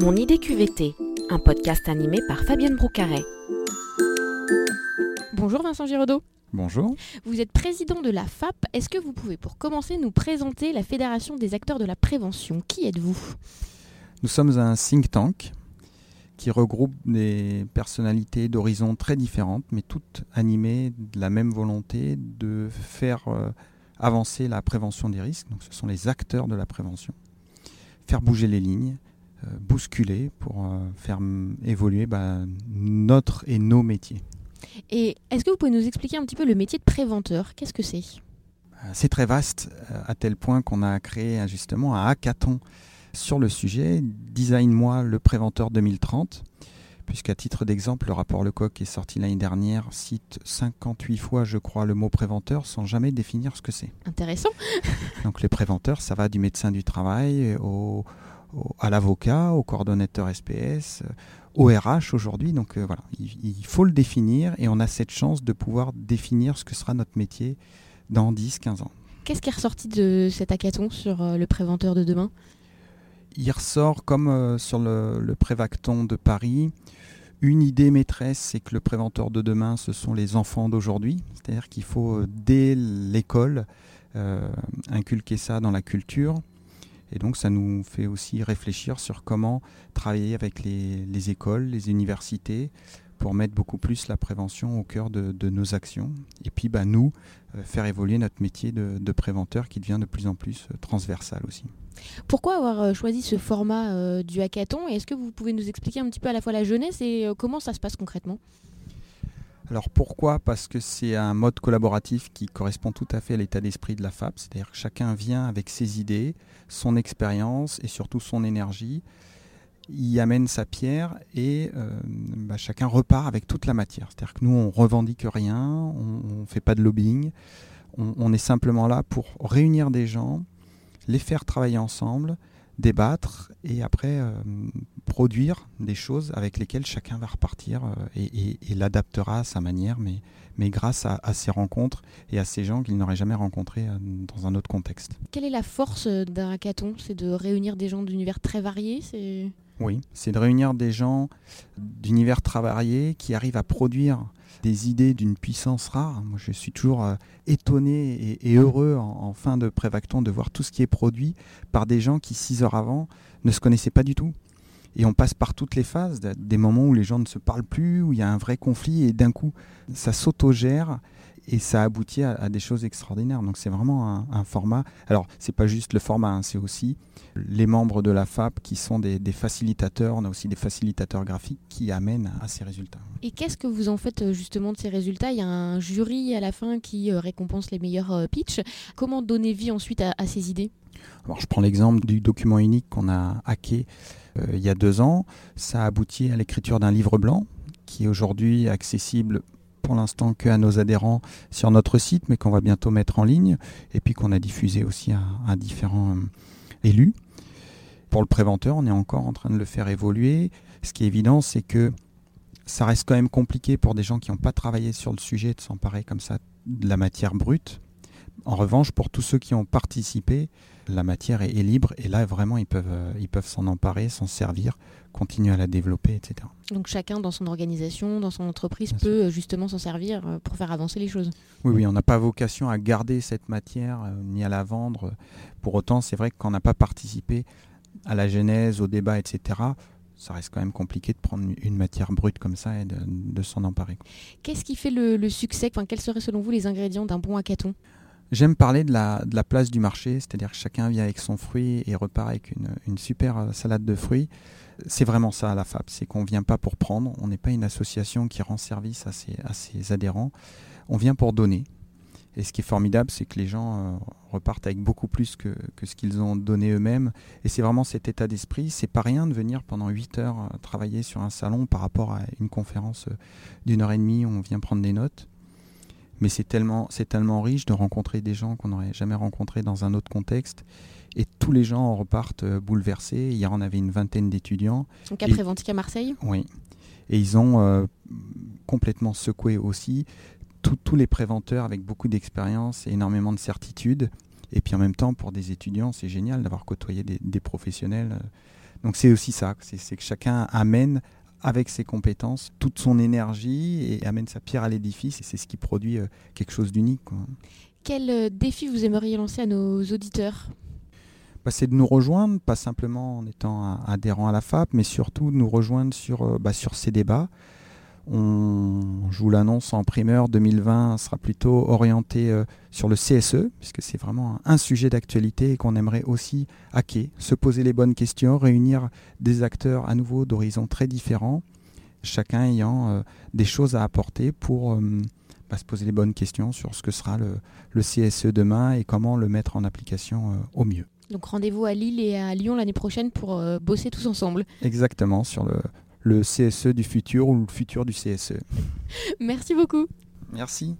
Mon idée QVT, un podcast animé par Fabienne Broucaret. Bonjour Vincent Giraudot. Bonjour. Vous êtes président de la FAP. Est-ce que vous pouvez, pour commencer, nous présenter la Fédération des acteurs de la prévention? Qui êtes-vous? Nous sommes un think tank qui regroupe des personnalités d'horizons très différentes, mais toutes animées de la même volonté de faire euh, avancer la prévention des risques. Donc, ce sont les acteurs de la prévention. Faire bouger les lignes, bousculer pour euh, faire évoluer bah, notre et nos métiers. Et est-ce que vous pouvez nous expliquer un petit peu le métier de préventeur? Qu'est-ce que c'est? C'est très vaste, à tel point qu'on a créé justement un hackathon sur le sujet. Design-moi le préventeur 2030 puisqu'à titre d'exemple, le rapport Lecoq qui est sorti l'année dernière cite 58 fois, je crois, le mot préventeur sans jamais définir ce que c'est. Intéressant. Donc les préventeurs, ça va du médecin du travail au, à l'avocat, au coordonnateur SPS, au RH aujourd'hui. Donc euh, voilà, il, faut le définir et on a cette chance de pouvoir définir ce que sera notre métier dans 10-15 ans. Qu'est-ce qui est ressorti de cet hackathon sur euh, le préventeur de demain? Il ressort comme euh, sur le, le prévacton de Paris une idée maîtresse, c'est que le préventeur de demain, ce sont les enfants d'aujourd'hui. C'est-à-dire qu'il faut, euh, dès l'école, euh, inculquer ça dans la culture. Et donc, ça nous fait aussi réfléchir sur comment travailler avec les, écoles, les universités, pour mettre beaucoup plus la prévention au cœur de, nos actions. Et puis, bah, nous, euh, faire évoluer notre métier de, préventeur qui devient de plus en plus transversal aussi. Pourquoi avoir euh, choisi ce format euh, du hackathon? Est-ce que vous pouvez nous expliquer un petit peu à la fois la jeunesse et euh, comment ça se passe concrètement? Alors pourquoi? Parce que c'est un mode collaboratif qui correspond tout à fait à l'état d'esprit de la FAP, c'est-à-dire que chacun vient avec ses idées, son expérience et surtout son énergie, y amène sa pierre et bah, chacun repart avec toute la matière. C'est-à-dire que nous on revendique rien, on ne fait pas de lobbying, on, est simplement là pour réunir des gens, les faire travailler ensemble, débattre et après euh, produire des choses avec lesquelles chacun va repartir euh, et, l'adaptera à sa manière, mais, mais grâce à, ces rencontres et à ces gens qu'il n'aurait jamais rencontrés euh, dans un autre contexte. Quelle est la force d'un hackathon? C'est de réunir des gens d'univers très variés Oui, c'est de réunir des gens d'univers très variés qui arrivent à produire des idées d'une puissance rare. Moi, je suis toujours euh, étonné et, heureux en, fin de Prévacton de voir tout ce qui est produit par des gens qui, six heures avant, ne se connaissaient pas du tout. Et on passe par toutes les phases, des moments où les gens ne se parlent plus, où il y a un vrai conflit, et d'un coup, ça s'autogère et ça aboutit à, des choses extraordinaires. Donc c'est vraiment un, format. Alors c'est pas juste le format, hein, c'est aussi les membres de la FAP qui sont des, facilitateurs. On a aussi des facilitateurs graphiques qui amènent à ces résultats. Et qu'est-ce que vous en faites euh, justement de ces résultats? Il y a un jury à la fin qui euh, récompense les meilleurs euh, pitchs. Comment donner vie ensuite à, ces idées? Je prends l'exemple du document unique qu'on a hacké il y a deux ans. Ça a abouti à l'écriture d'un livre blanc qui est aujourd'hui accessible pour l'instant que à nos adhérents sur notre site, mais qu'on va bientôt mettre en ligne, et puis qu'on a diffusé aussi à, différents euh, élus. Pour le préventeur, on est encore en train de le faire évoluer. Ce qui est évident, c'est que ça reste quand même compliqué pour des gens qui n'ont pas travaillé sur le sujet de s'emparer comme ça de la matière brute. En revanche, pour tous ceux qui ont participé, la matière est, libre et là vraiment ils peuvent euh, ils peuvent s'en emparer, s'en servir, continuer à la développer, etc. Donc chacun dans son organisation, dans son entreprise peut euh, justement s'en servir euh, pour faire avancer les choses. Oui, oui, on n'a pas vocation à garder cette matière ni à la vendre. Pour autant, c'est vrai que quand on n'a pas participé à la genèse, au débat, etc., ça reste quand même compliqué de prendre une matière brute comme ça et de, s'en emparer. Qu'est-ce qui fait le, succès? Enfin, Quels seraient selon vous les ingrédients d'un bon hackathon? J'aime parler de la, place du marché, c'est-à-dire que chacun vient avec son fruit et repart avec une, super euh, salade de fruits. C'est vraiment ça la FAP, c'est qu'on ne vient pas pour prendre, on n'est pas une association qui rend service à ses, à ses, adhérents, on vient pour donner. Et ce qui est formidable, c'est que les gens euh, repartent avec beaucoup plus que, que ce qu'ils ont donné eux-mêmes. Et c'est vraiment cet état d'esprit. C'est pas rien de venir pendant 8 heures euh, travailler sur un salon par rapport à une conférence d'une heure et demie où on vient prendre des notes mais c'est tellement, c'est tellement riche de rencontrer des gens qu'on n'aurait jamais rencontrés dans un autre contexte. Et tous les gens repartent euh, bouleversés. Hier, on avait une vingtaine d'étudiants. Donc à Préventique à Marseille? Oui. Et ils ont euh, complètement secoué aussi tous les préventeurs avec beaucoup d'expérience et énormément de certitude. Et puis en même temps, pour des étudiants, c'est génial d'avoir côtoyé des, des professionnels. Donc c'est aussi ça, c'est que chacun amène avec ses compétences toute son énergie et amène sa pierre à l'édifice et c'est ce qui produit euh, quelque chose d'unique. Quel euh, défi vous aimeriez lancer à nos auditeurs? Bah, c'est de nous rejoindre, pas simplement en étant adhérent à la FAP, mais surtout de nous rejoindre sur, euh, bah, sur ces débats. On, je vous l'annonce en primeur, 2020 sera plutôt orienté euh, sur le CSE, puisque c'est vraiment un, sujet d'actualité et qu'on aimerait aussi hacker, se poser les bonnes questions, réunir des acteurs à nouveau d'horizons très différents, chacun ayant euh, des choses à apporter pour bah, se poser les bonnes questions sur ce que sera le, le CSE demain et comment le mettre en application au mieux. Donc rendez-vous à Lille et à Lyon l'année prochaine pour euh, bosser tous ensemble. Exactement, sur le, le CSE du futur ou le futur du CSE. Merci beaucoup. Merci.